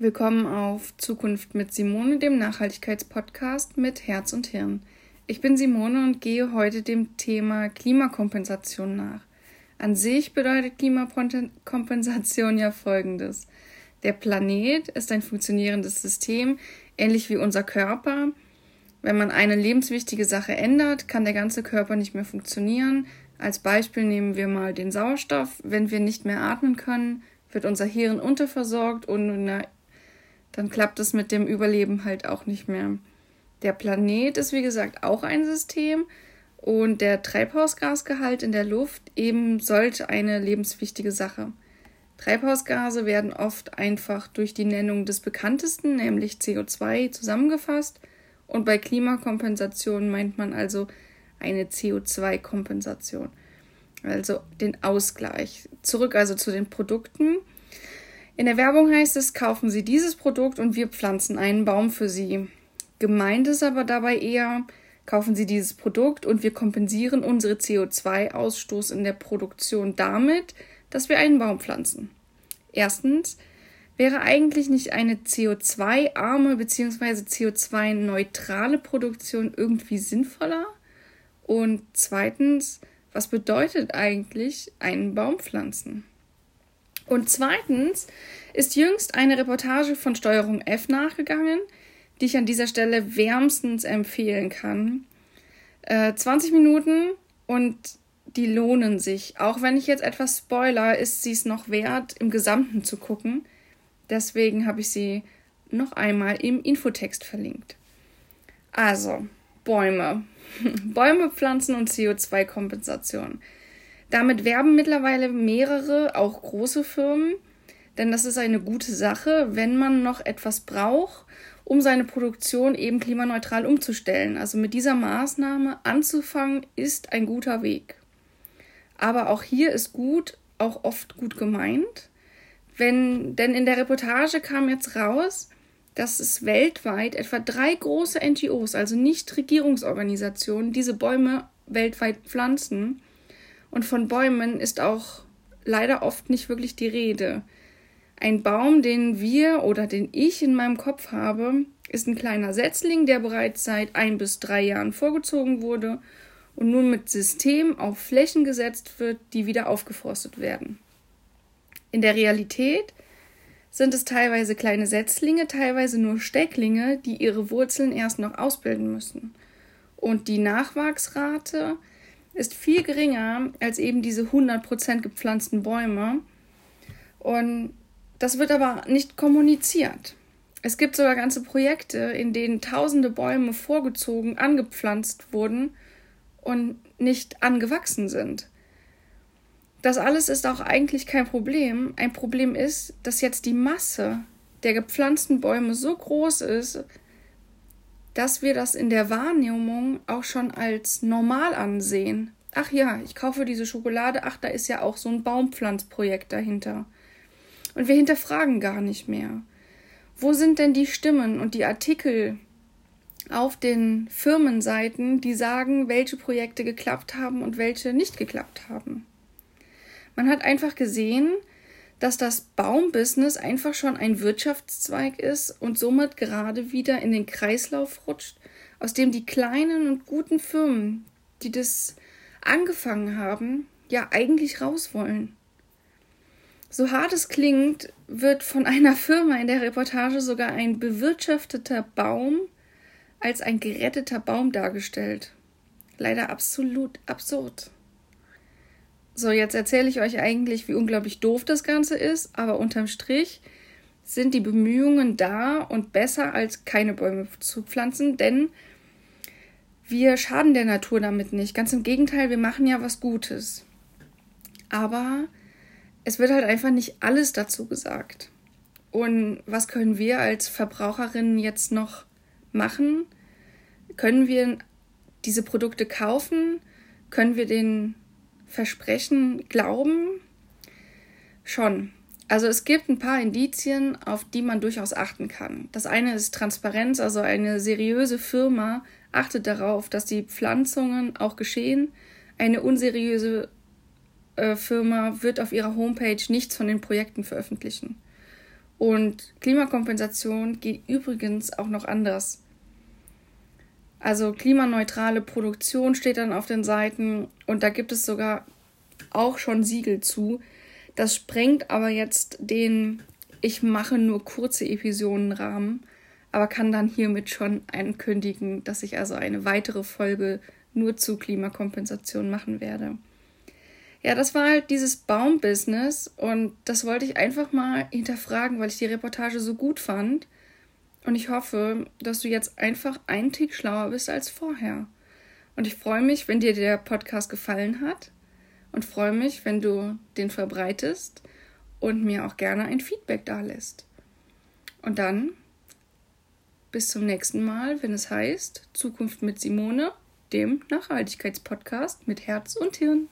Willkommen auf Zukunft mit Simone, dem Nachhaltigkeitspodcast mit Herz und Hirn. Ich bin Simone und gehe heute dem Thema Klimakompensation nach. An sich bedeutet Klimakompensation ja folgendes. Der Planet ist ein funktionierendes System, ähnlich wie unser Körper. Wenn man eine lebenswichtige Sache ändert, kann der ganze Körper nicht mehr funktionieren. Als Beispiel nehmen wir mal den Sauerstoff. Wenn wir nicht mehr atmen können, wird unser Hirn unterversorgt und dann klappt es mit dem Überleben halt auch nicht mehr. Der Planet ist wie gesagt auch ein System und der Treibhausgasgehalt in der Luft eben sollte eine lebenswichtige Sache. Treibhausgase werden oft einfach durch die Nennung des bekanntesten, nämlich CO2, zusammengefasst und bei Klimakompensation meint man also eine CO2-Kompensation, also den Ausgleich. Zurück also zu den Produkten. In der Werbung heißt es, kaufen Sie dieses Produkt und wir pflanzen einen Baum für Sie. Gemeint ist aber dabei eher, kaufen Sie dieses Produkt und wir kompensieren unsere CO2-Ausstoß in der Produktion damit, dass wir einen Baum pflanzen. Erstens, wäre eigentlich nicht eine CO2-arme bzw. CO2-neutrale Produktion irgendwie sinnvoller? Und zweitens, was bedeutet eigentlich einen Baum pflanzen? Und zweitens ist jüngst eine Reportage von Steuerung F nachgegangen, die ich an dieser Stelle wärmstens empfehlen kann. Äh, 20 Minuten und die lohnen sich. Auch wenn ich jetzt etwas spoiler, ist sie es noch wert, im Gesamten zu gucken. Deswegen habe ich sie noch einmal im Infotext verlinkt. Also, Bäume. Bäume, Pflanzen und CO2-Kompensation. Damit werben mittlerweile mehrere, auch große Firmen, denn das ist eine gute Sache, wenn man noch etwas braucht, um seine Produktion eben klimaneutral umzustellen. Also mit dieser Maßnahme anzufangen, ist ein guter Weg. Aber auch hier ist gut, auch oft gut gemeint. Wenn, denn in der Reportage kam jetzt raus, dass es weltweit etwa drei große NGOs, also Nichtregierungsorganisationen, diese Bäume weltweit pflanzen und von Bäumen ist auch leider oft nicht wirklich die Rede. Ein Baum, den wir oder den ich in meinem Kopf habe, ist ein kleiner Setzling, der bereits seit ein bis drei Jahren vorgezogen wurde und nun mit System auf Flächen gesetzt wird, die wieder aufgeforstet werden. In der Realität sind es teilweise kleine Setzlinge, teilweise nur Stecklinge, die ihre Wurzeln erst noch ausbilden müssen. Und die Nachwachsrate ist viel geringer als eben diese 100% gepflanzten Bäume. Und das wird aber nicht kommuniziert. Es gibt sogar ganze Projekte, in denen tausende Bäume vorgezogen angepflanzt wurden und nicht angewachsen sind. Das alles ist auch eigentlich kein Problem. Ein Problem ist, dass jetzt die Masse der gepflanzten Bäume so groß ist, dass wir das in der Wahrnehmung auch schon als normal ansehen. Ach ja, ich kaufe diese Schokolade, ach, da ist ja auch so ein Baumpflanzprojekt dahinter. Und wir hinterfragen gar nicht mehr. Wo sind denn die Stimmen und die Artikel auf den Firmenseiten, die sagen, welche Projekte geklappt haben und welche nicht geklappt haben? Man hat einfach gesehen, dass das Baumbusiness einfach schon ein Wirtschaftszweig ist und somit gerade wieder in den Kreislauf rutscht, aus dem die kleinen und guten Firmen, die das angefangen haben, ja eigentlich raus wollen. So hart es klingt, wird von einer Firma in der Reportage sogar ein bewirtschafteter Baum als ein geretteter Baum dargestellt. Leider absolut absurd. So, jetzt erzähle ich euch eigentlich, wie unglaublich doof das Ganze ist, aber unterm Strich sind die Bemühungen da und besser als keine Bäume zu pflanzen, denn wir schaden der Natur damit nicht. Ganz im Gegenteil, wir machen ja was Gutes. Aber es wird halt einfach nicht alles dazu gesagt. Und was können wir als Verbraucherinnen jetzt noch machen? Können wir diese Produkte kaufen? Können wir den Versprechen glauben? Schon. Also es gibt ein paar Indizien, auf die man durchaus achten kann. Das eine ist Transparenz, also eine seriöse Firma achtet darauf, dass die Pflanzungen auch geschehen. Eine unseriöse äh, Firma wird auf ihrer Homepage nichts von den Projekten veröffentlichen. Und Klimakompensation geht übrigens auch noch anders. Also klimaneutrale Produktion steht dann auf den Seiten und da gibt es sogar auch schon Siegel zu. Das sprengt aber jetzt den ich mache nur kurze Episodenrahmen, aber kann dann hiermit schon ankündigen, dass ich also eine weitere Folge nur zu Klimakompensation machen werde. Ja, das war halt dieses Baumbusiness und das wollte ich einfach mal hinterfragen, weil ich die Reportage so gut fand. Und ich hoffe, dass du jetzt einfach einen Tick schlauer bist als vorher. Und ich freue mich, wenn dir der Podcast gefallen hat und freue mich, wenn du den verbreitest und mir auch gerne ein Feedback da lässt. Und dann bis zum nächsten Mal, wenn es heißt Zukunft mit Simone, dem Nachhaltigkeitspodcast mit Herz und Hirn.